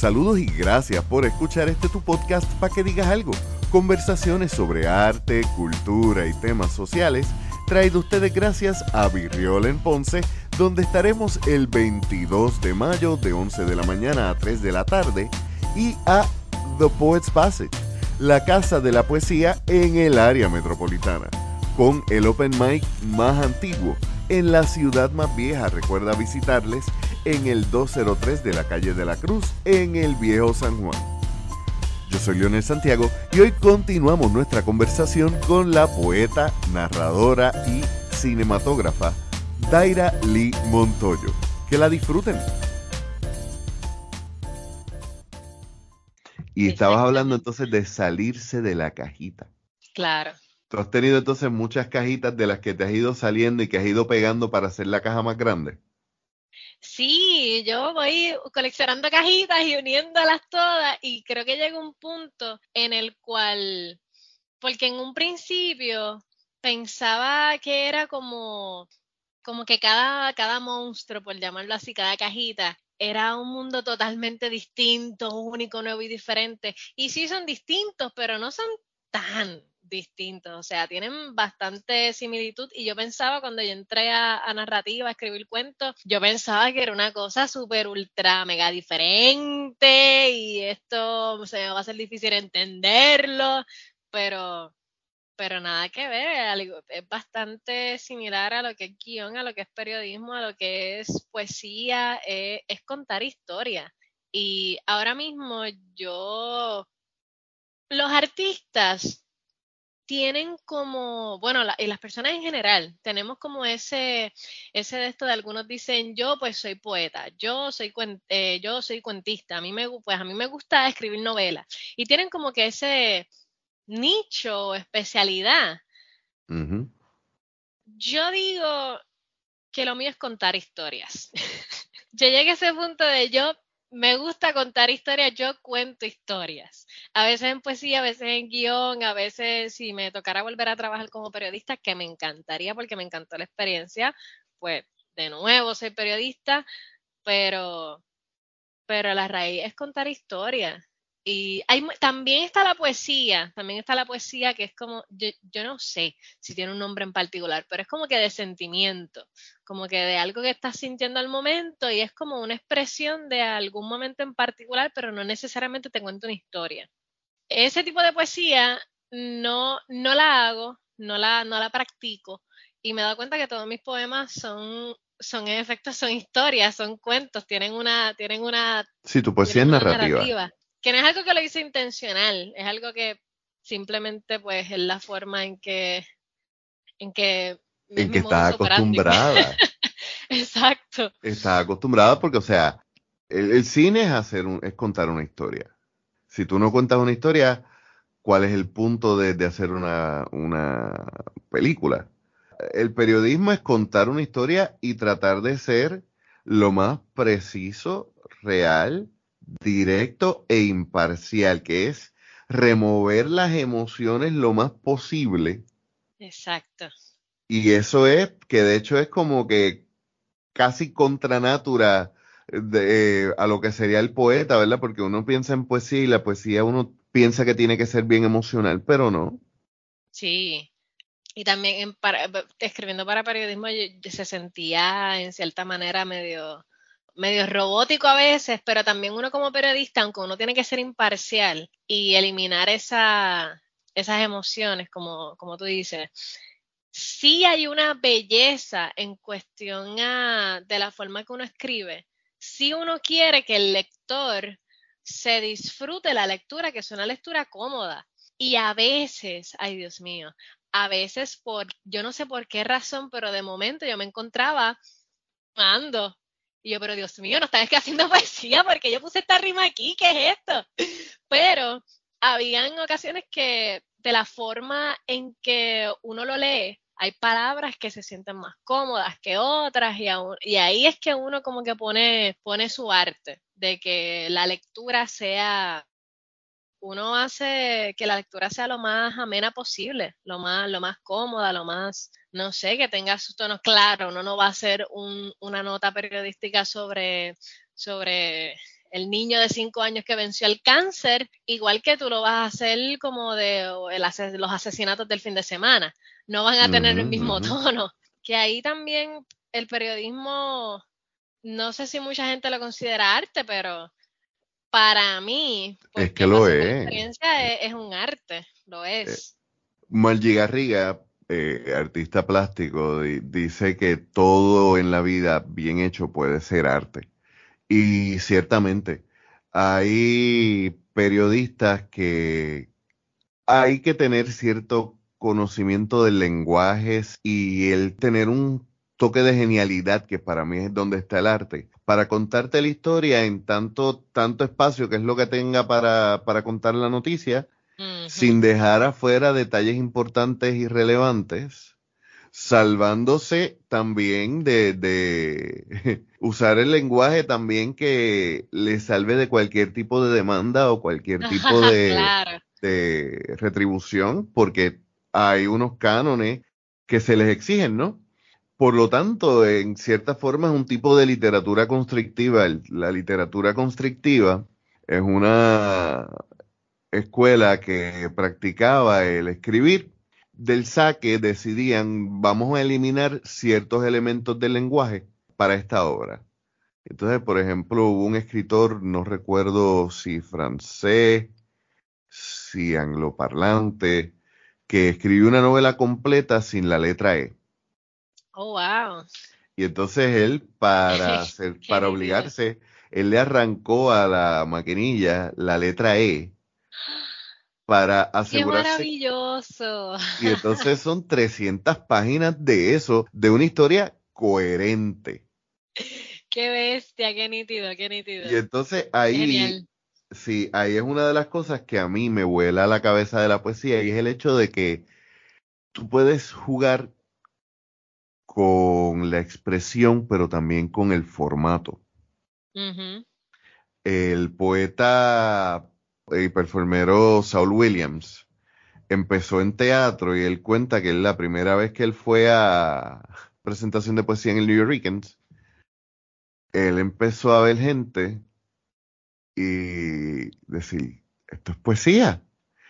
Saludos y gracias por escuchar este tu podcast para que digas algo. Conversaciones sobre arte, cultura y temas sociales traído ustedes gracias a Virriola en Ponce, donde estaremos el 22 de mayo de 11 de la mañana a 3 de la tarde, y a The Poets Passage, la casa de la poesía en el área metropolitana, con el open mic más antiguo en la ciudad más vieja. Recuerda visitarles en el 203 de la calle de la Cruz, en el viejo San Juan. Yo soy Leonel Santiago y hoy continuamos nuestra conversación con la poeta, narradora y cinematógrafa Daira Lee Montoyo. Que la disfruten. Y estabas hablando entonces de salirse de la cajita. Claro. Tú has tenido entonces muchas cajitas de las que te has ido saliendo y que has ido pegando para hacer la caja más grande. Sí, yo voy coleccionando cajitas y uniéndolas todas y creo que llega un punto en el cual, porque en un principio pensaba que era como, como que cada, cada monstruo, por llamarlo así, cada cajita, era un mundo totalmente distinto, único, nuevo y diferente. Y sí son distintos, pero no son tan distintos, o sea, tienen bastante similitud y yo pensaba cuando yo entré a, narrativa, a escribir cuentos, yo pensaba que era una cosa súper ultra mega diferente y esto se me va a ser difícil entenderlo, pero pero nada que ver, es bastante similar a lo que es guion, a lo que es periodismo, a lo que es poesía, eh, es contar historia. Y ahora mismo yo, los artistas tienen como, bueno, y las personas en general, tenemos como ese, ese de esto de algunos dicen, yo pues soy poeta, yo soy, eh, yo soy cuentista, a mí, me, pues, a mí me gusta escribir novelas. Y tienen como que ese nicho, especialidad. Yo digo que lo mío es contar historias. yo llegué a ese punto de yo me gusta contar historias, yo cuento historias. A veces en poesía, a veces en guion, a veces si me tocara volver a trabajar como periodista, que me encantaría porque me encantó la experiencia, pues de nuevo soy periodista, pero, pero la raíz es contar historias. Y hay, también está la poesía, también está la poesía que es como, yo, no sé si tiene un nombre en particular, pero es como que de sentimiento, como que de algo que estás sintiendo al momento y es como una expresión de algún momento en particular, pero no necesariamente te cuento una historia. Ese tipo de poesía no, no la hago, no la, no la practico y me he dado cuenta que todos mis poemas son son en efecto son historias, son cuentos, tienen una tienen una Sí, tu poesía es narrativa que no es algo que lo hice intencional, es algo que simplemente pues es la forma en que en que en que está acostumbrada. Exacto. Está acostumbrada porque, o sea, el, cine es hacer un, es contar una historia. Si tú no cuentas una historia, ¿cuál es el punto de, de hacer una, una película? El periodismo es contar una historia y tratar de ser lo más preciso, real directo e imparcial, que es remover las emociones lo más posible. Exacto. Y eso es, que de hecho es como que casi contra natura de, a lo que sería el poeta, ¿verdad? Porque uno piensa en poesía y la poesía uno piensa que tiene que ser bien emocional, pero no. Sí. Y también escribiendo para periodismo se sentía en cierta manera medio medio robótico a veces, pero también uno como periodista, aunque uno tiene que ser imparcial y eliminar esa, esas emociones, como, como tú dices, sí hay una belleza en cuestión de la forma que uno escribe. Si uno quiere que el lector se disfrute la lectura, que es una lectura cómoda. Y a veces, ay Dios mío, a veces por, yo no sé por qué razón, pero de momento yo me encontraba ando y yo, pero Dios mío, no estás haciendo poesía porque yo puse esta rima aquí, ¿qué es esto? Pero habían ocasiones que de la forma en que uno lo lee, hay palabras que se sienten más cómodas que otras y, y ahí es que uno como que pone, pone su arte de que la lectura sea uno hace que la lectura sea lo más amena posible, lo más, lo más cómoda, lo más, no sé, que tenga sus tonos claros. Uno no va a hacer una nota periodística sobre, sobre el niño de cinco años que venció el cáncer, igual que tú lo vas a hacer como de los asesinatos del fin de semana. No van a tener el mismo tono. Que ahí también el periodismo, no sé si mucha gente lo considera arte, pero para mí, es que lo es. experiencia es, un arte, lo eh, es. Margie Garriga, eh, artista plástico, dice que todo en la vida bien hecho puede ser arte. Y ciertamente, hay periodistas que hay que tener cierto conocimiento de lenguajes y el tener un toque de genialidad, que para mí es donde está el arte, para contarte la historia en tanto, tanto espacio que es lo que tenga para, para contar la noticia, sin dejar afuera detalles importantes y relevantes, salvándose también de, de usar el lenguaje también que le salve de cualquier tipo de demanda o cualquier tipo de, de retribución, porque hay unos cánones que se les exigen, ¿no? Por lo tanto, en cierta forma es un tipo de literatura constrictiva. La literatura constrictiva es una escuela que practicaba el escribir. Del saque decidían, vamos a eliminar ciertos elementos del lenguaje para esta obra. Entonces, por ejemplo, hubo un escritor, no recuerdo si francés, si angloparlante, que escribió una novela completa sin la letra E. Oh, wow. Y entonces él, para, hacer, para obligarse, él le arrancó a la maquinilla la letra E para asegurarse. ¡Qué maravilloso! Y entonces son 300 páginas de eso, de una historia coherente. ¡Qué bestia! ¡Qué nítido! ¡Qué nítido! Y entonces ahí, sí, ahí es una de las cosas que a mí me vuela la cabeza de la poesía y es el hecho de que tú puedes jugar con la expresión, pero también con el formato. El poeta y performero Saul Williams empezó en teatro y él cuenta que la primera vez que él fue a presentación de poesía en el New Yorkers, él empezó a ver gente y decir, esto es poesía.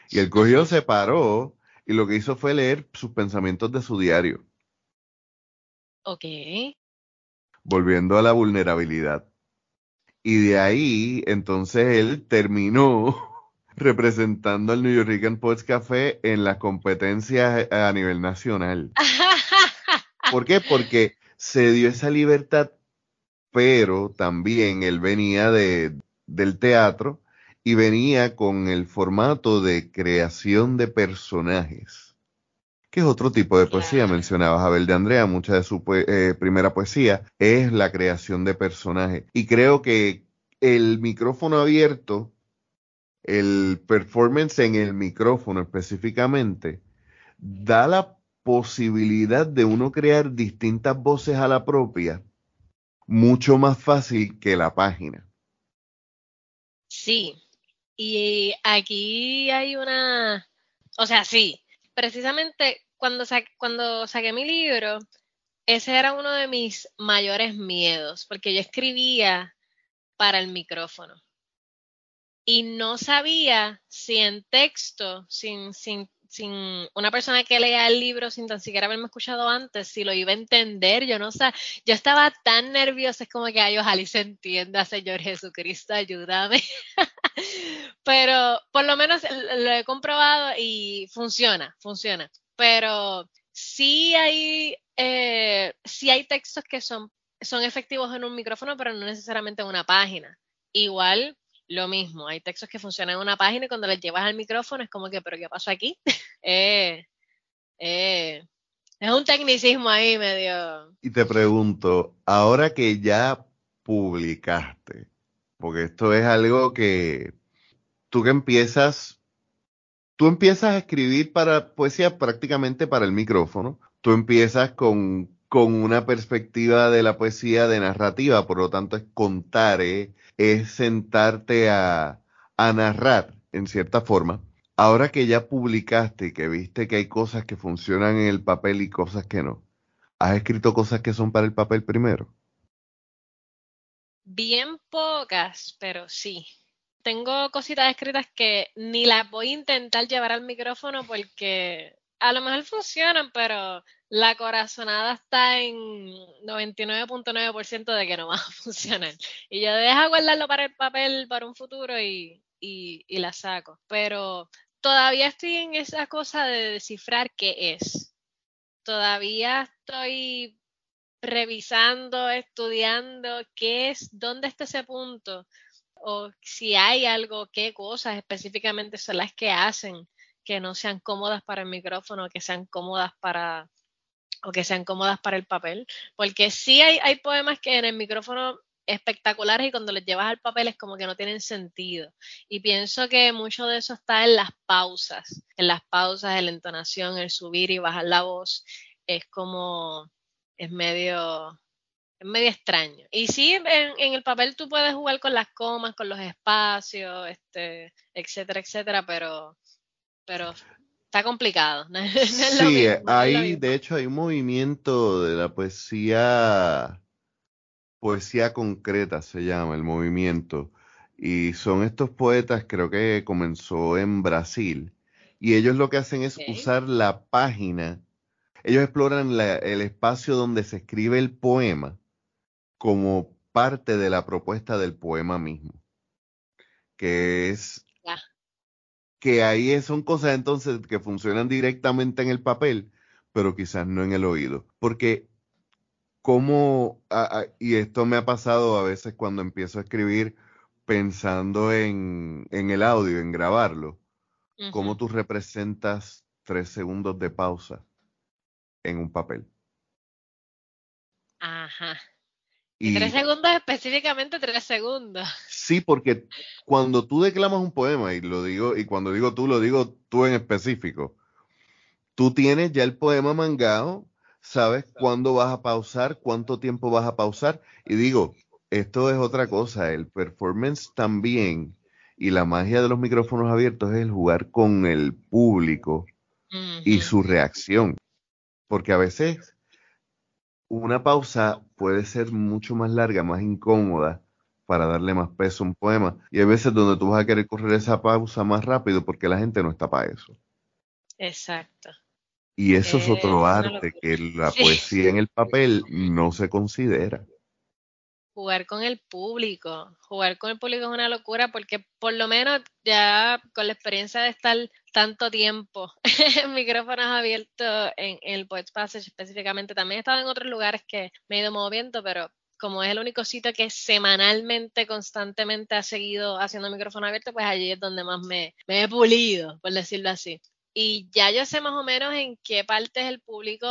Y el cogió, se paró y lo que hizo fue leer sus pensamientos de su diario. Ok. Volviendo a la vulnerabilidad. Y de ahí, entonces él terminó representando al New York Poets Café en las competencias a nivel nacional. ¿Por qué? Porque se dio esa libertad, pero también él venía de, del teatro y venía con el formato de creación de personajes, que es otro tipo de poesía. Mencionabas a Abel de Andrea, mucha de su eh, primera poesía es la creación de personajes. Y creo que el micrófono abierto, el performance en el micrófono específicamente, da la posibilidad de uno crear distintas voces a la propia mucho más fácil que la página. Sí, y aquí hay una, o sea, sí, precisamente cuando, cuando saqué mi libro, ese era uno de mis mayores miedos, porque yo escribía para el micrófono. Y no sabía si en texto, sin, sin sin una persona que lea el libro sin tan siquiera haberme escuchado antes, si lo iba a entender, yo no sé, yo estaba tan nerviosa, es como que, ay, ojalá y se entienda, Señor Jesucristo, ayúdame. Pero por lo menos lo he comprobado y funciona, funciona. Pero sí hay, eh, sí hay textos que son, son efectivos en un micrófono, pero no necesariamente en una página. Igual lo mismo, hay textos que funcionan en una página y cuando les llevas al micrófono es como que, pero ¿qué pasó aquí? Eh, eh, es un tecnicismo ahí medio. Y te pregunto, ahora que ya publicaste, porque esto es algo que tú que empiezas, tú empiezas a escribir para poesía prácticamente para el micrófono, tú empiezas con, con una perspectiva de la poesía de narrativa, por lo tanto es contar, ¿eh? Es sentarte a, narrar en cierta forma. Ahora que ya publicaste y que viste que hay cosas que funcionan en el papel y cosas que no, ¿has escrito cosas que son para el papel primero? Bien pocas, pero sí. Tengo cositas escritas que ni las voy a intentar llevar al micrófono porque a lo mejor funcionan, pero la corazonada está en 99.9% de que no va a funcionar. Y yo dejo guardarlo para el papel para un futuro y, y, y la saco. Pero todavía estoy en esa cosa de descifrar qué es. Todavía estoy revisando, estudiando qué es, dónde está ese punto, o si hay algo, qué cosas específicamente son las que hacen que no sean cómodas para el micrófono, que sean cómodas para o que sean cómodas para el papel, porque sí hay, hay poemas que en el micrófono espectaculares y cuando los llevas al papel es como que no tienen sentido. Y pienso que mucho de eso está en las pausas, en las pausas, en la entonación, el subir y bajar la voz. Es como, es medio, es medio extraño. Y sí, en, en, el papel tú puedes jugar con las comas, con los espacios, este, etcétera, etcétera, pero, pero está complicado. sí, hay, de hecho, hay un movimiento de la poesía, poesía concreta se llama el movimiento. Y son estos poetas, creo que comenzó en Brasil. Y ellos lo que hacen es usar la página ellos exploran el espacio donde se escribe el poema como parte de la propuesta del poema mismo, que es que ahí son cosas entonces que funcionan directamente en el papel, pero quizás no en el oído, porque como, y esto me ha pasado a veces cuando empiezo a escribir pensando en, en el audio, en grabarlo, cómo tú representas tres segundos de pausa en un papel. Ajá. Y, tres segundos específicamente tres segundos. Sí, porque cuando tú declamas un poema, y lo digo, y cuando digo tú, lo digo tú en específico, tú tienes ya el poema mangado, sabes cuándo vas a pausar, cuánto tiempo vas a pausar, y digo, esto es otra cosa, el performance también, y la magia de los micrófonos abiertos es el jugar con el público y su reacción. Porque a veces una pausa puede ser mucho más larga, más incómoda para darle más peso a un poema. Y hay veces donde tú vas a querer correr esa pausa más rápido porque la gente no está para eso. Exacto. Y eso es otro arte que la poesía en el papel no se considera jugar con el público. Jugar con el público es una locura porque por lo menos ya con la experiencia de estar tanto tiempo en micrófonos abiertos en, el Poets Passage específicamente, también he estado en otros lugares que me he ido moviendo, pero como es el único sitio que semanalmente, constantemente ha seguido haciendo micrófono abierto, pues allí es donde más me, me he pulido, por decirlo así. Y ya yo sé más o menos en qué partes del público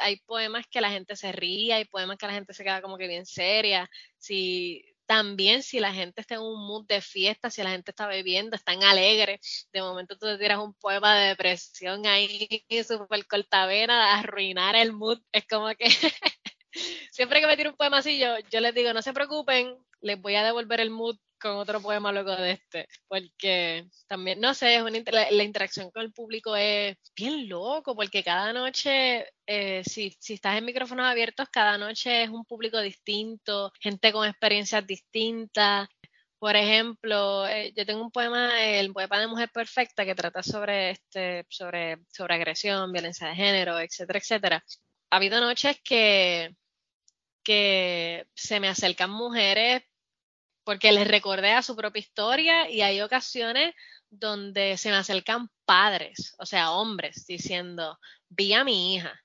hay poemas que la gente se ríe, hay poemas que la gente se queda como que bien seria. Si también si la gente está en un mood de fiesta, si la gente está bebiendo, están alegres, de momento tú te tiras un poema de depresión ahí, súper cortavena, arruinar el mood. Es como que siempre que me tiro un poema así, yo, yo les digo, no se preocupen, les voy a devolver el mood con otro poema luego de este, porque también, no sé, es una, la, interacción con el público es bien loco, porque cada noche, eh, si, si estás en micrófonos abiertos, cada noche es un público distinto, gente con experiencias distintas. Por ejemplo, eh, yo tengo un poema, el poema de Mujer Perfecta, que trata sobre este, sobre, sobre agresión, violencia de género, etcétera, etcétera. Ha habido noches que, que se me acercan mujeres porque les recordé a su propia historia y hay ocasiones donde se me acercan padres, o sea, hombres, diciendo, vi a mi hija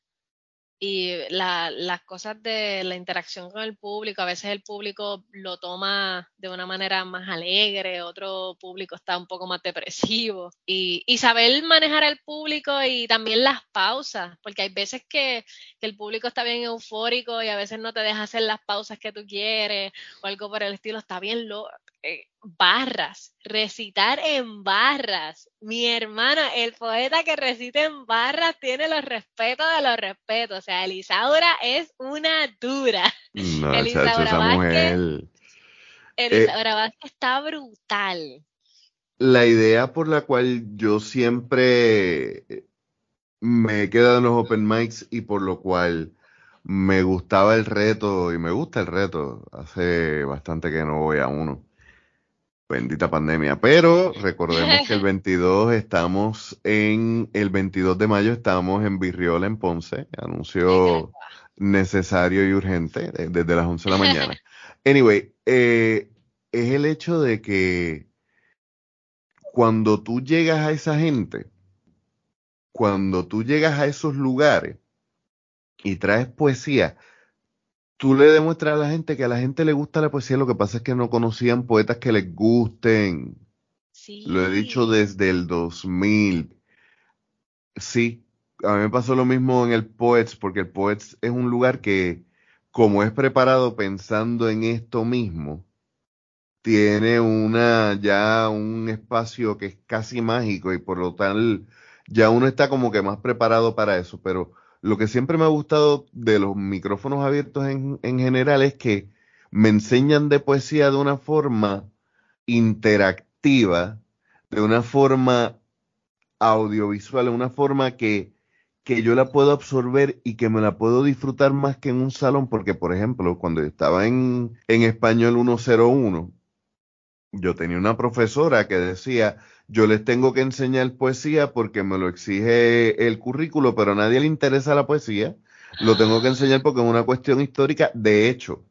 y la, las cosas de la interacción con el público, a veces el público lo toma de una manera más alegre, otro público está un poco más depresivo. Y, y saber manejar el público y también las pausas, porque hay veces que, el público está bien eufórico y a veces no te deja hacer las pausas que tú quieres o algo por el estilo, está bien loco. Eh, barras, recitar en barras. Mi hermana, el poeta que recita en barras, tiene los respetos de los respetos. O sea, Elisaura es una dura. No, Elisaura Vázquez, Elisaura eh, está brutal. La idea por la cual yo siempre me he quedado en los open mics y por lo cual me gustaba el reto y me gusta el reto. Hace bastante que no voy a uno. Bendita pandemia. Pero recordemos que el 22 estamos en, el 22 de mayo estamos en Virriola, en Ponce. Anuncio necesario y urgente desde las 11 de la mañana. Anyway, eh, es el hecho de que cuando tú llegas a esa gente, cuando tú llegas a esos lugares y traes poesía, tú le demuestras a la gente que a la gente le gusta la poesía, lo que pasa es que no conocían poetas que les gusten. Lo he dicho desde el 2000. Sí, a mí me pasó lo mismo en el Poets, porque el Poets es un lugar que, como es preparado pensando en esto mismo, tiene una ya un espacio que es casi mágico y por lo tal ya uno está como que más preparado para eso, pero lo que siempre me ha gustado de los micrófonos abiertos en, en general es que me enseñan de poesía de una forma interactiva, de una forma audiovisual, de una forma que, que yo la puedo absorber y que me la puedo disfrutar más que en un salón, porque por ejemplo, cuando estaba en, en español 101, yo tenía una profesora que decía, yo les tengo que enseñar poesía porque me lo exige el currículo, pero a nadie le interesa la poesía. Lo tengo que enseñar porque es una cuestión histórica. De hecho,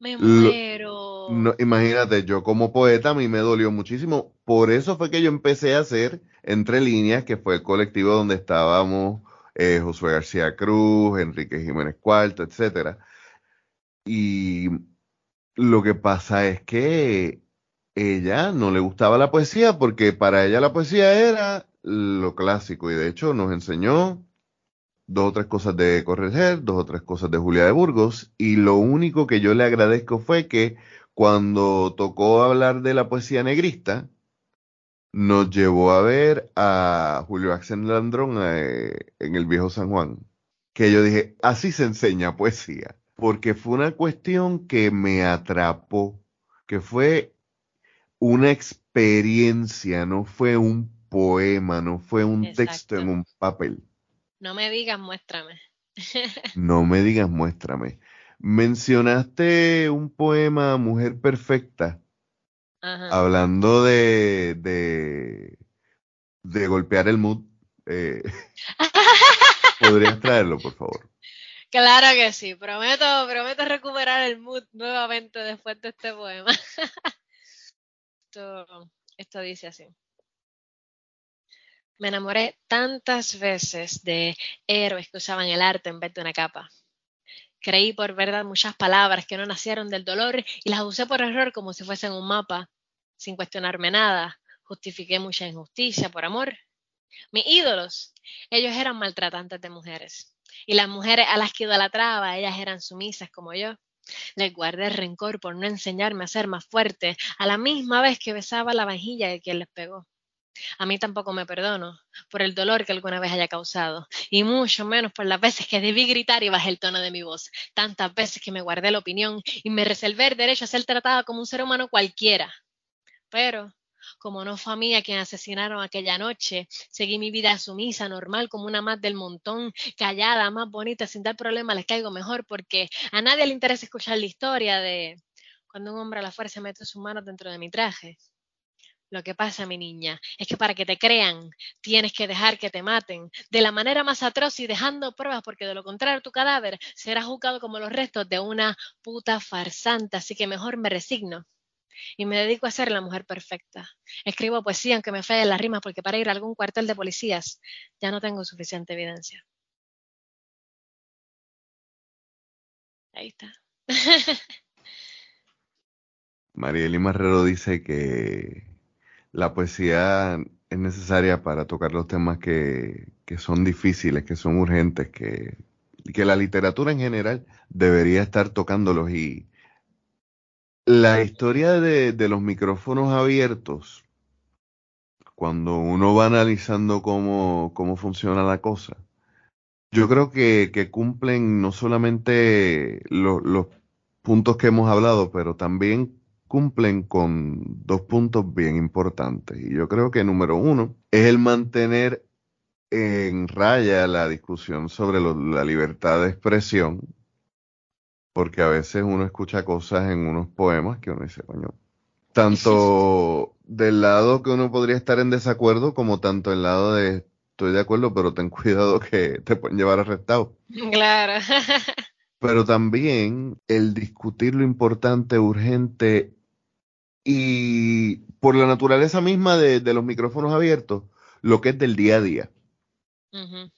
me muero. imagínate, yo como poeta a mí me dolió muchísimo. Por eso fue que yo empecé a hacer Entre Líneas, que fue el colectivo donde estábamos eh, Josué García Cruz, Enrique Jiménez Cuarto, etcétera. Y lo que pasa es que ella no le gustaba la poesía porque para ella la poesía era lo clásico y de hecho nos enseñó dos o tres cosas de Correger, dos o tres cosas de Julia de Burgos y lo único que yo le agradezco fue que cuando tocó hablar de la poesía negrista, nos llevó a ver a Julio Axel Landrón eh, en el viejo San Juan, que yo dije, así se enseña poesía, porque fue una cuestión que me atrapó, que fue una experiencia, no fue un poema, no fue un texto en un papel. No me digas, muéstrame. no me digas, muéstrame. Mencionaste un poema, Mujer Perfecta, hablando de, de, de, golpear el mood. Eh, ¿Podrías traerlo, por favor? Claro que sí, prometo, prometo recuperar el mood nuevamente después de este poema. Esto, dice así. Me enamoré tantas veces de héroes que usaban el arte en vez de una capa. Creí por verdad muchas palabras que no nacieron del dolor y las usé por error como si fuesen un mapa, sin cuestionarme nada. Justifiqué mucha injusticia por amor. Mis ídolos, ellos eran maltratantes de mujeres. Y las mujeres a las que idolatraba, ellas eran sumisas como yo. Le guardé rencor por no enseñarme a ser más fuerte a la misma vez que besaba la vajilla de quien les pegó. A mí tampoco me perdono por el dolor que alguna vez haya causado, y mucho menos por las veces que debí gritar y bajé el tono de mi voz, tantas veces que me guardé la opinión y me reservé el derecho a ser tratada como un ser humano cualquiera. Pero como no fue a mí a quien asesinaron aquella noche, seguí mi vida sumisa, normal, como una más del montón, callada, más bonita, sin dar problema, les caigo mejor, porque a nadie le interesa escuchar la historia de cuando un hombre a la fuerza mete sus manos dentro de mi traje. Lo que pasa, mi niña, es que para que te crean, tienes que dejar que te maten de la manera más atroz y dejando pruebas, porque de lo contrario tu cadáver será juzgado como los restos de una puta farsanta, así que mejor me resigno y me dedico a ser la mujer perfecta. Escribo poesía aunque me fallen las rimas porque para ir a algún cuartel de policías ya no tengo suficiente evidencia. Ahí está. Marieli Marrero dice que la poesía es necesaria para tocar los temas que, que son difíciles, que son urgentes, que, que la literatura en general debería estar tocándolos y, la historia de, los micrófonos abiertos, cuando uno va analizando cómo, funciona la cosa, yo creo que, cumplen no solamente los puntos que hemos hablado, pero también cumplen con dos puntos bien importantes. Y yo creo que número uno es el mantener en raya la discusión sobre la libertad de expresión, porque a veces uno escucha cosas en unos poemas que uno dice, coño, tanto del lado que uno podría estar en desacuerdo como tanto el lado de estoy de acuerdo, pero ten cuidado que te pueden llevar arrestado. Claro. pero también el discutir lo importante, urgente y por la naturaleza misma de, los micrófonos abiertos, lo que es del día a día.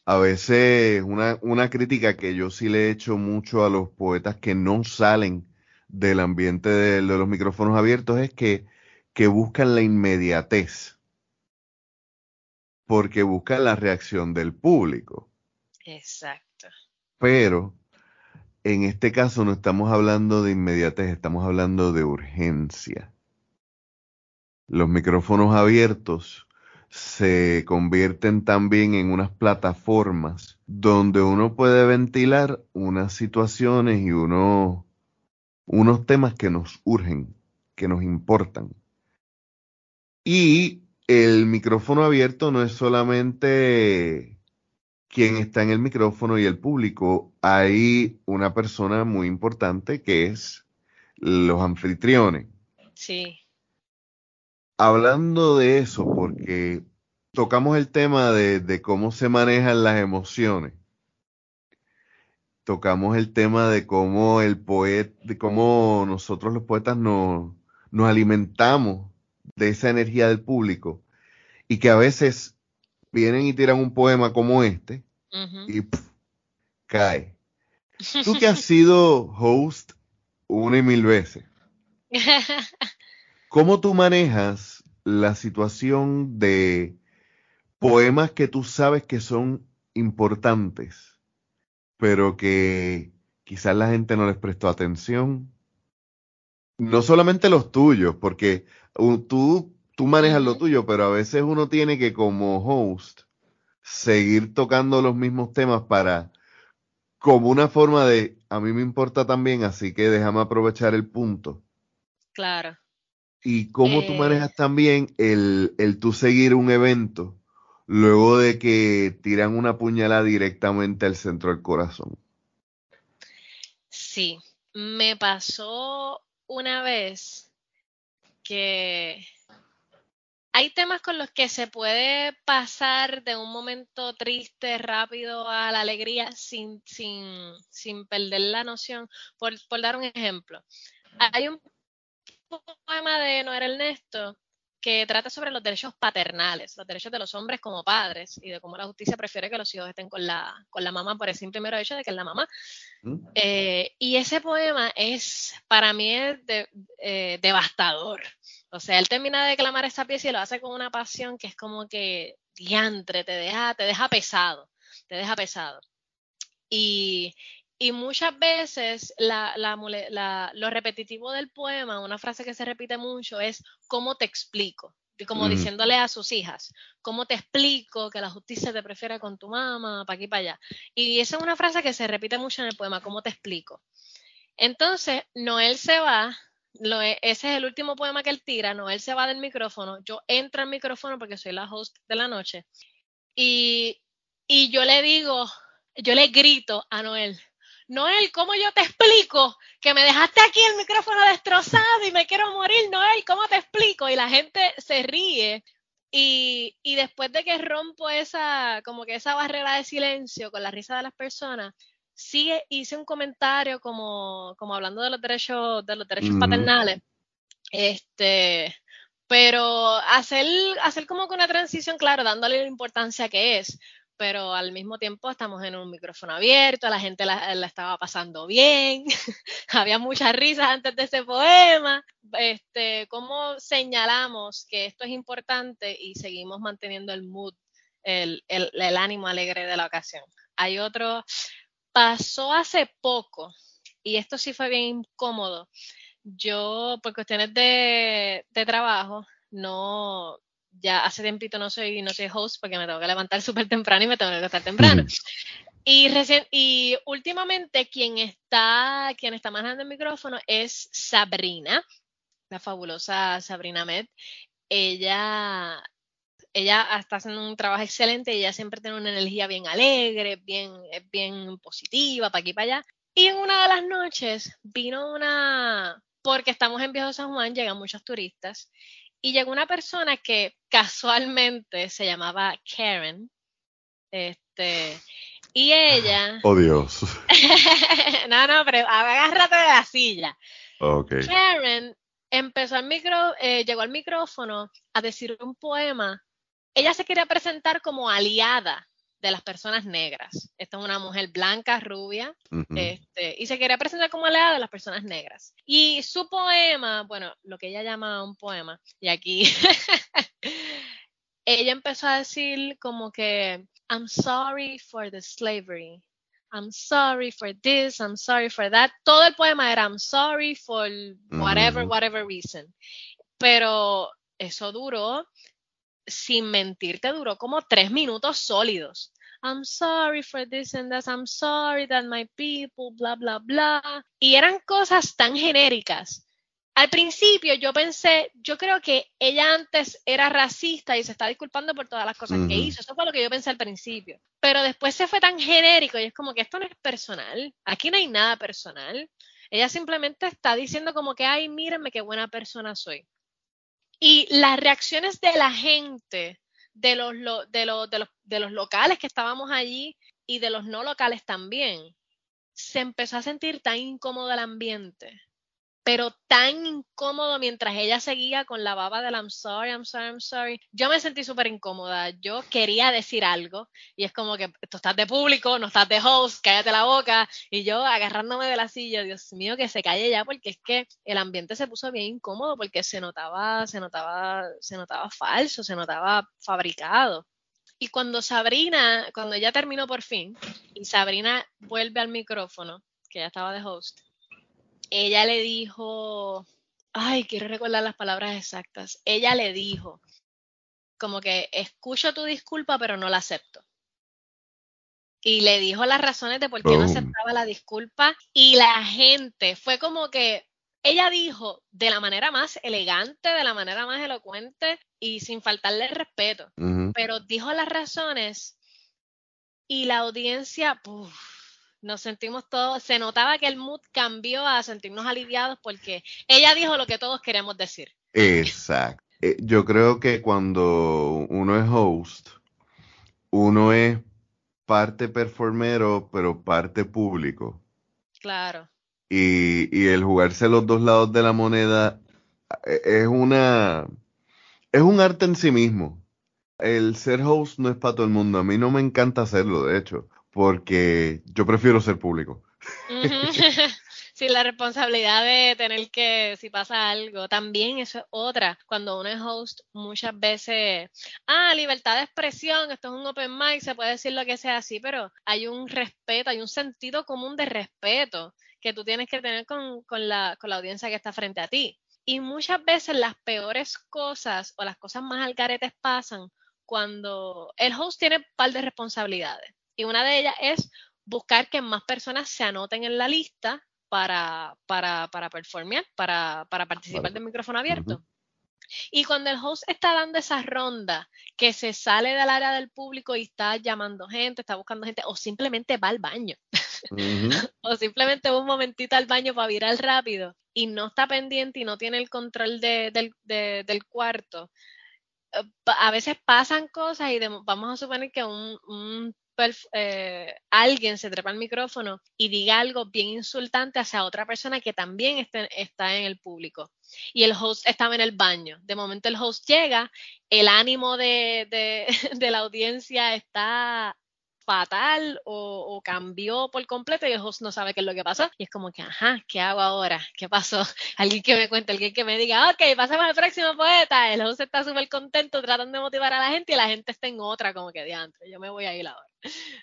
A veces una, una crítica que yo sí le he hecho mucho a los poetas que no salen del ambiente de, los micrófonos abiertos es que, que buscan la inmediatez, porque buscan la reacción del público. Exacto. Pero en este caso no estamos hablando de inmediatez, estamos hablando de urgencia. Los micrófonos abiertos se convierten también en unas plataformas donde uno puede ventilar unas situaciones y unos, temas que nos urgen, que nos importan. Y el micrófono abierto no es solamente quien está en el micrófono y el público. Hay una persona muy importante que es los anfitriones. Sí hablando de eso, porque tocamos el tema de, cómo se manejan las emociones. Tocamos el tema de cómo el poeta, de cómo nosotros los poetas nos, nos alimentamos de esa energía del público y que a veces vienen y tiran un poema como este y cae. Tú que has sido host una y mil veces, ¿Cómo tú manejas la situación de poemas que tú sabes que son importantes, pero que quizás la gente no les prestó atención? No solamente los tuyos, porque tú, tú manejas lo tuyo, pero a veces uno tiene que como host seguir tocando los mismos temas para como una forma de a mí me importa también, así que déjame aprovechar el punto. Claro. ¿Y cómo tú eh. manejas también el, el tú seguir un evento luego de que tiran una puñalada directamente al centro del corazón? Sí, me pasó una vez que hay temas con los que se puede pasar de un momento triste rápido a la alegría sin, sin, sin perder la noción. Por, por dar un ejemplo, hay un poema de Noel Ernesto que trata sobre los derechos paternales, los derechos de los hombres como padres y de cómo la justicia prefiere que los hijos estén con la, con la mamá por el simple mero hecho de que es la mamá. ¿Mm? Eh, y ese poema es, para mí, es eh, devastador. O sea, él termina de declamar esa pieza y lo hace con una pasión que es como que diantre, te deja, te deja pesado, te deja pesado. Y, y muchas veces la, lo repetitivo del poema, una frase que se repite mucho es ¿cómo te explico? como diciéndole a sus hijas, ¿cómo te explico que la justicia te prefiere con tu mamá, para aquí, para allá? Y esa es una frase que se repite mucho en el poema, ¿cómo te explico? Entonces, Noel se va, e, ese es el último poema que él tira, Noel se va del micrófono, yo entro al micrófono porque soy la host de la noche, y, y yo le digo, yo le grito a Noel, Noel, ¿cómo yo te explico que me dejaste aquí el micrófono destrozado y me quiero morir? Noel, ¿cómo te explico? Y la gente se ríe. Y, después de que rompo esa, como que esa barrera de silencio con la risa de las personas, sigue, hice un comentario como, como hablando de los derechos, de los derechos paternales. Este, pero hacer, hacer como que una transición, claro, dándole la importancia que es pero al mismo tiempo estamos en un micrófono abierto, la gente la, estaba pasando bien, había muchas risas antes de ese poema. Este, ¿Cómo señalamos que esto es importante y seguimos manteniendo el mood, el, el ánimo alegre de la ocasión? Hay otro, pasó hace poco, y esto sí fue bien incómodo. Yo, por cuestiones de, de trabajo, no, ya hace tiempito no soy, no soy host porque me tengo que levantar súper temprano y me tengo que estar temprano. Y, recién, y últimamente quien está, quien está manejando el micrófono es Sabrina, la fabulosa Sabrina Med. Ella ella está haciendo un trabajo excelente ella siempre tiene una energía bien alegre, bien, bien positiva, para aquí y para allá. Y en una de las noches vino una, porque estamos en Viejo San Juan, llegan muchos turistas, y llegó una persona que casualmente se llamaba Karen, este, y ella... Oh Dios. no, no, pero agárrate de la silla. Okay. Karen empezó al micro, eh, llegó al micrófono a decir un poema. Ella se quería presentar como aliada de las personas negras. Esta es una mujer blanca, rubia, este, y se quería presentar como aliada de las personas negras. Y su poema, bueno, lo que ella llama un poema, y aquí ella empezó a decir como que, I'm sorry for the slavery. I'm sorry for this, I'm sorry for that. Todo el poema era I'm sorry for whatever, whatever reason. Pero eso duró sin mentirte, duró como tres minutos sólidos. I'm sorry for this and that, I'm sorry that my people, bla, bla, bla. Y eran cosas tan genéricas. Al principio yo pensé, yo creo que ella antes era racista y se está disculpando por todas las cosas que hizo. Eso fue lo que yo pensé al principio. Pero después se fue tan genérico y es como que esto no es personal. Aquí no hay nada personal. Ella simplemente está diciendo como que, ay, mírenme qué buena persona soy. Y las reacciones de la gente, de los, de, de, los, de los locales que estábamos allí y de los no locales también, se empezó a sentir tan incómodo el ambiente pero tan incómodo mientras ella seguía con la baba del I'm sorry, I'm sorry, I'm sorry. Yo me sentí súper incómoda. Yo quería decir algo y es como que tú estás de público, no estás de host, cállate la boca. Y yo agarrándome de la silla, Dios mío, que se calle ya porque es que el ambiente se puso bien incómodo porque se notaba, se notaba, se notaba falso, se notaba fabricado. Y cuando Sabrina, cuando ella terminó por fin y Sabrina vuelve al micrófono, que ya estaba de host, ella le dijo, ay, quiero recordar las palabras exactas, ella le dijo, como que escucho tu disculpa, pero no la acepto. Y le dijo las razones de por qué no aceptaba la disculpa. Y la gente fue como que ella dijo de la manera más elegante, de la manera más elocuente y sin faltarle respeto. Pero dijo las razones y la audiencia, nos sentimos todos, se notaba que el mood cambió a sentirnos aliviados porque ella dijo lo que todos queremos decir. Exacto. Eh, yo creo que cuando uno es host, uno es parte performero, pero parte público. Claro. Y, y el jugarse los dos lados de la moneda eh, es una es un arte en sí mismo. El ser host no es para todo el mundo. A mí no me encanta hacerlo, de hecho porque yo prefiero ser público. Sí, la responsabilidad de tener que, si pasa algo, también eso es otra. Cuando uno es host, muchas veces, ah, libertad de expresión, esto es un open mic, se puede decir lo que sea así, pero hay un respeto, hay un sentido común de respeto que tú tienes que tener con, con, la, con la audiencia que está frente a ti. Y muchas veces las peores cosas o las cosas más algaretes pasan cuando el host tiene un par de responsabilidades y una de ellas es buscar que más personas se anoten en la lista para, para, para performear, para, para participar del micrófono abierto. Y cuando el host está dando esa ronda, que se sale del área del público y está llamando gente, está buscando gente, o simplemente va al baño, o simplemente va un momentito al baño para virar rápido y no está pendiente y no tiene el control del, del, cuarto, eh, a veces pasan cosas y vamos a suponer que un, un eh, alguien se trepa al micrófono y diga algo bien insultante hacia otra persona que también está en el público. Y el host estaba en el baño. De momento el host llega, el ánimo de, de la audiencia está fatal o, cambió por completo y el host no sabe qué es lo que pasó. Y es como que, ajá, ¿qué hago ahora? ¿Qué pasó? Alguien que me cuente, alguien que me diga, ok, pasemos al próximo poeta. El host está súper contento tratando de motivar a la gente y la gente está en otra, como que diantre, yo me voy a ir ahora.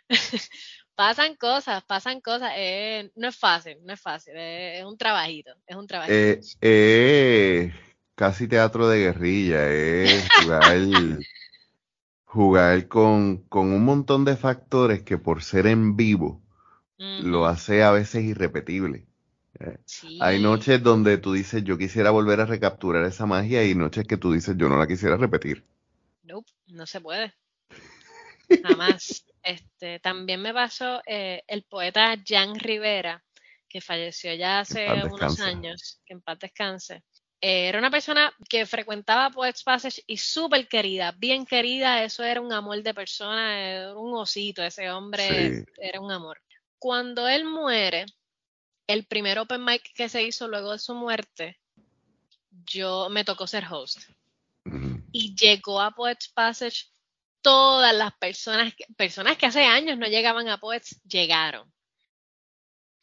pasan cosas, pasan cosas. Eh, no es fácil, no es fácil. es un trabajito, es un trabajito. Eh, eh, casi teatro de guerrilla, es jugar jugar con, con, un montón de factores que por ser en vivo lo hace a veces irrepetible. Eh, hay noches donde tú dices, yo quisiera volver a recapturar esa magia y noches que tú dices, yo no la quisiera repetir. nope, no se puede. Jamás. este, también me pasó eh, el poeta Jan Rivera, que falleció ya hace unos años, que en paz descanse. Eh, era una persona que frecuentaba Poets Passage y súper querida, bien querida, eso era un amor de persona, era un osito, ese hombre era un amor. Cuando él muere, el primer open mic que se hizo luego de su muerte, yo me tocó ser host. Y llegó a Poets Passage todas las personas, personas que hace años no llegaban a Poets, llegaron.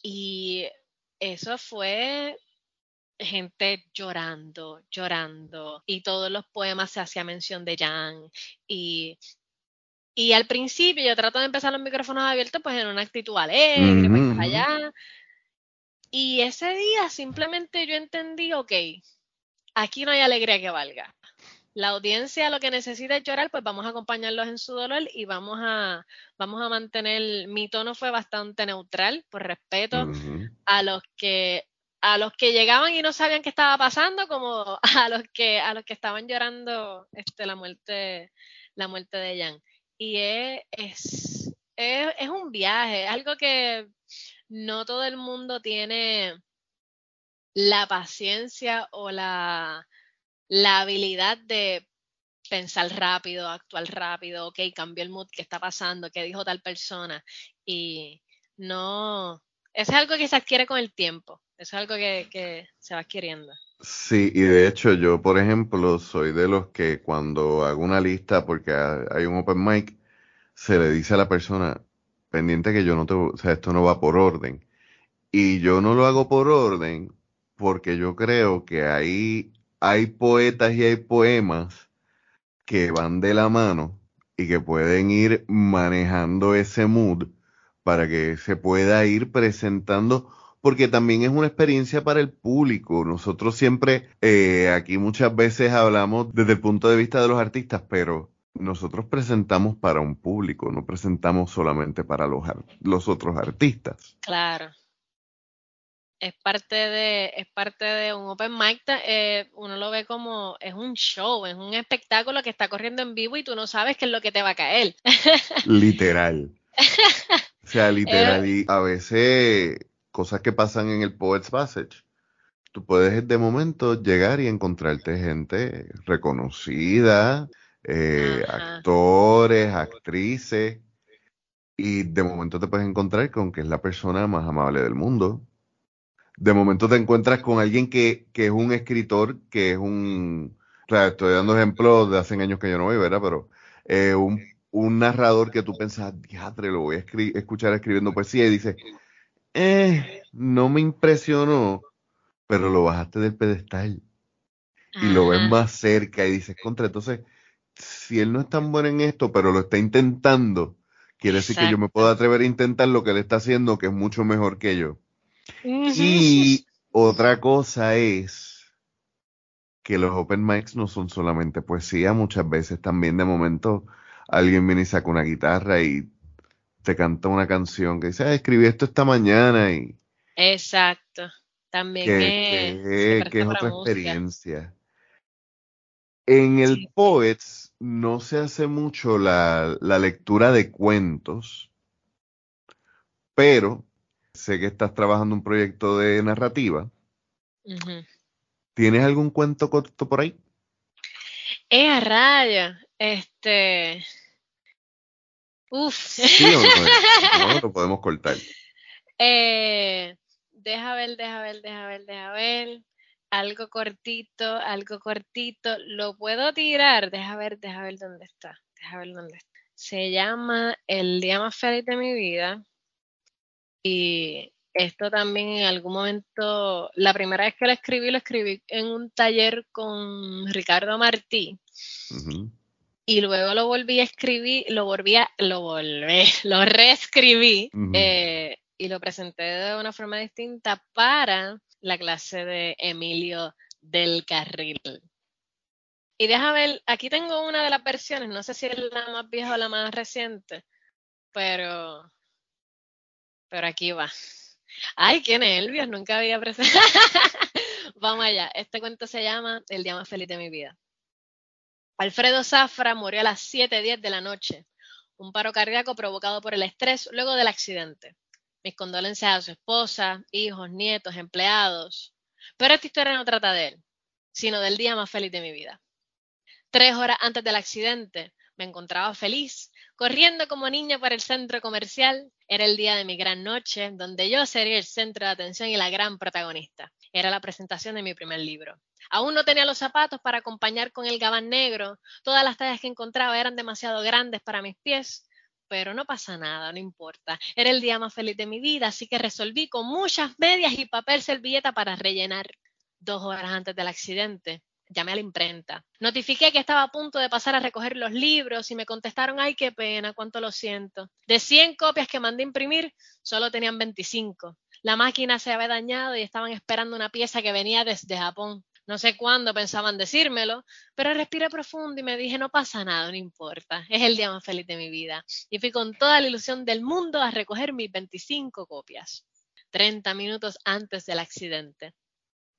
Y eso fue gente llorando, llorando, y todos los poemas se hacía mención de Jan. Y, y al principio yo trato de empezar los micrófonos abiertos pues en una actitud alegre, pues, allá. Y ese día simplemente yo entendí, ok, aquí no hay alegría que valga. La audiencia lo que necesita es llorar, pues vamos a acompañarlos en su dolor y vamos a, vamos a mantener, mi tono fue bastante neutral, por respeto a los que a los que llegaban y no sabían qué estaba pasando, como a los que, a los que estaban llorando este, la muerte, la muerte de Jan. Y es, es, es, un viaje, algo que no todo el mundo tiene la paciencia o la, la habilidad de pensar rápido, actuar rápido, ok, cambió el mood, qué está pasando, qué dijo tal persona. Y no, es algo que se adquiere con el tiempo. Es algo que, se va adquiriendo. Sí, y de hecho yo, por ejemplo, soy de los que cuando hago una lista, porque hay un open mic, se le dice a la persona, pendiente que yo no te, o sea, esto no va por orden. Y yo no lo hago por orden porque yo creo que ahí hay poetas y hay poemas que van de la mano y que pueden ir manejando ese mood para que se pueda ir presentando porque también es una experiencia para el público. Nosotros siempre, eh, aquí muchas veces hablamos desde el punto de vista de los artistas, pero nosotros presentamos para un público, no presentamos solamente para los, los otros artistas. Claro. Es parte de, es parte de un open mic, eh, uno lo ve como es un show, es un espectáculo que está corriendo en vivo y tú no sabes qué es lo que te va a caer. Literal. O sea, literal. Y a veces cosas que pasan en el Poets Passage. Tú puedes de momento llegar y encontrarte gente reconocida, eh, actores, actrices, y de momento te puedes encontrar con que es la persona más amable del mundo. De momento te encuentras con alguien que, que es un escritor, que es un... O sea, estoy dando ejemplos de hace años que yo no voy, ¿verdad? Pero eh, un, un, narrador que tú pensas, diadre, lo voy a escuchar escribiendo poesía y dice, eh, no me impresionó, pero lo bajaste del pedestal y lo ves más cerca y dices, contra, entonces, si él no es tan bueno en esto, pero lo está intentando, quiere decir que yo me puedo atrever a intentar lo que él está haciendo, que es mucho mejor que yo. Y otra cosa es que los open mics no son solamente poesía, muchas veces también de momento alguien viene y saca una guitarra y te canta una canción que dice, ah, escribí esto esta mañana y... Exacto, también que, es otra experiencia. En el Poets no se hace mucho la, lectura de cuentos, pero sé que estás trabajando un proyecto de narrativa. ¿Tienes algún cuento corto por ahí? Eh, a raya. Este. Uf. Sí o no, lo podemos cortar. Eh, deja ver, deja ver, deja ver, deja ver. Algo cortito, algo cortito. Lo puedo tirar. Deja ver, deja ver dónde está. Deja ver dónde está. Se llama El día más feliz de mi vida. Y esto también en algún momento, la primera vez que lo escribí, lo escribí en un taller con Ricardo Martí y luego lo volví a escribir, lo volví a, lo volví, lo reescribí eh, y lo presenté de una forma distinta para la clase de Emilio del Carril. Y déjame ver, aquí tengo una de las versiones, no sé si es la más vieja o la más reciente, pero, pero aquí va. Ay, qué nervios, nunca había presentado. Vamos allá, este cuento se llama El día más feliz de mi vida. Alfredo Zafra murió a las 7.10 de la noche, un paro cardíaco provocado por el estrés luego del accidente. Mis condolencias a su esposa, hijos, nietos, empleados. Pero esta historia no trata de él, sino del día más feliz de mi vida. Tres horas antes del accidente, me encontraba feliz, corriendo como niño por el centro comercial. Era el día de mi gran noche, donde yo sería el centro de atención y la gran protagonista. Era la presentación de mi primer libro. Aún no tenía los zapatos para acompañar con el gabán negro. Todas las tallas que encontraba eran demasiado grandes para mis pies. Pero no pasa nada, no importa. Era el día más feliz de mi vida, así que resolví con muchas medias y papel servilleta para rellenar. Dos horas antes del accidente, llamé a la imprenta. Notifiqué que estaba a punto de pasar a recoger los libros y me contestaron, ay, qué pena, cuánto lo siento. De 100 copias que mandé imprimir, solo tenían 25. La máquina se había dañado y estaban esperando una pieza que venía desde Japón. No sé cuándo pensaban decírmelo, pero respiré profundo y me dije, no pasa nada, no importa, es el día más feliz de mi vida. Y fui con toda la ilusión del mundo a recoger mis 25 copias. 30 minutos antes del accidente.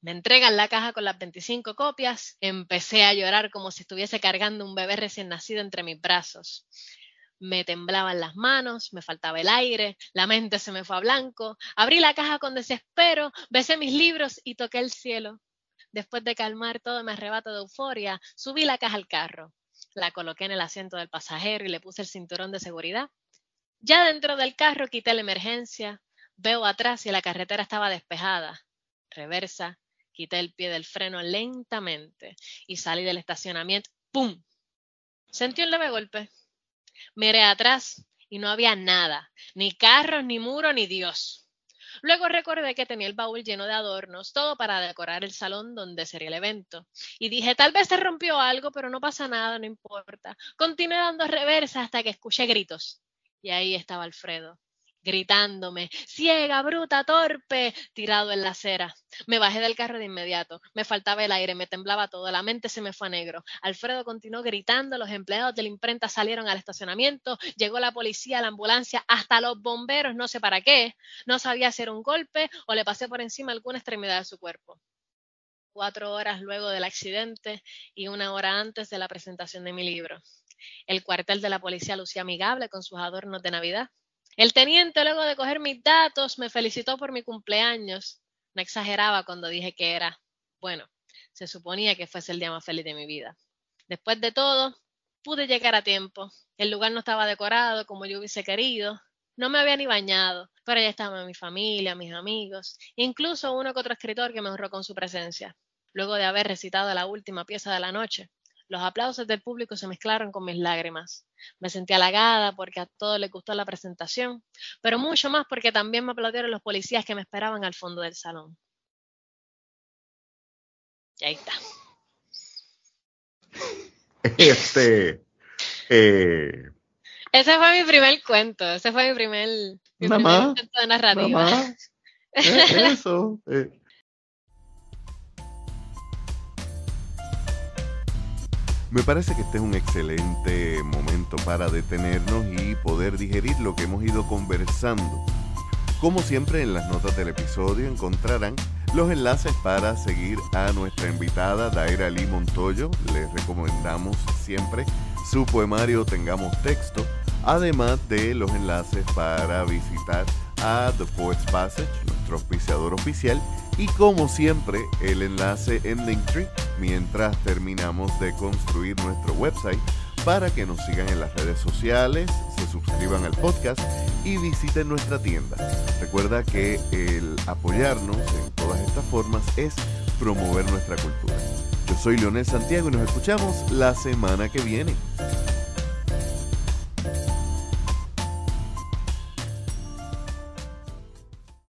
Me entregan la caja con las 25 copias, empecé a llorar como si estuviese cargando un bebé recién nacido entre mis brazos me temblaban las manos, me faltaba el aire, la mente se me fue a blanco, abrí la caja con desespero, besé mis libros y toqué el cielo. Después de calmar todo mi arrebato de euforia, subí la caja al carro, la coloqué en el asiento del pasajero y le puse el cinturón de seguridad. Ya dentro del carro quité la emergencia, veo atrás y la carretera estaba despejada. Reversa, quité el pie del freno lentamente y salí del estacionamiento. ¡Pum! Sentí un leve golpe Miré atrás y no había nada, ni carros, ni muro, ni Dios. Luego recordé que tenía el baúl lleno de adornos, todo para decorar el salón donde sería el evento. Y dije, tal vez se rompió algo, pero no pasa nada, no importa. Continué dando reversa hasta que escuché gritos. Y ahí estaba Alfredo, gritándome, ciega, bruta, torpe, tirado en la acera. Me bajé del carro de inmediato, me faltaba el aire, me temblaba todo, la mente se me fue a negro. Alfredo continuó gritando, los empleados de la imprenta salieron al estacionamiento, llegó la policía, la ambulancia, hasta los bomberos, no sé para qué. No sabía hacer un golpe o le pasé por encima alguna extremidad de su cuerpo. Cuatro horas luego del accidente y una hora antes de la presentación de mi libro. El cuartel de la policía lucía amigable con sus adornos de Navidad. El teniente, luego de coger mis datos, me felicitó por mi cumpleaños. No exageraba cuando dije que era, bueno, se suponía que fuese el día más feliz de mi vida. Después de todo, pude llegar a tiempo. El lugar no estaba decorado como yo hubiese querido. No me había ni bañado, pero ya estaban mi familia, mis amigos, incluso uno que otro escritor que me honró con su presencia. Luego de haber recitado la última pieza de la noche, los aplausos del público se mezclaron con mis lágrimas. Me sentí halagada porque a todos les gustó la presentación, pero mucho más porque también me aplaudieron los policías que me esperaban al fondo del salón. Y ahí está. Este. Eh, ese fue mi primer cuento. Ese fue mi primer, mi Mamá, cuento de narrativa. mamá, eh, eso. eh. Me parece que este es un excelente momento para detenernos y poder digerir lo que hemos ido conversando. Como siempre en las notas del episodio encontrarán los enlaces para seguir a nuestra invitada Daira Lee Montoyo. Les recomendamos siempre su poemario Tengamos Texto, además de los enlaces para visitar a The Poets Passage, nuestro auspiciador oficial, y como siempre el enlace en Linktree mientras terminamos de construir nuestro website para que nos sigan en las redes sociales, se suscriban al podcast y visiten nuestra tienda. Recuerda que el apoyarnos en todas estas formas es promover nuestra cultura. Yo soy Leonel Santiago y nos escuchamos la semana que viene.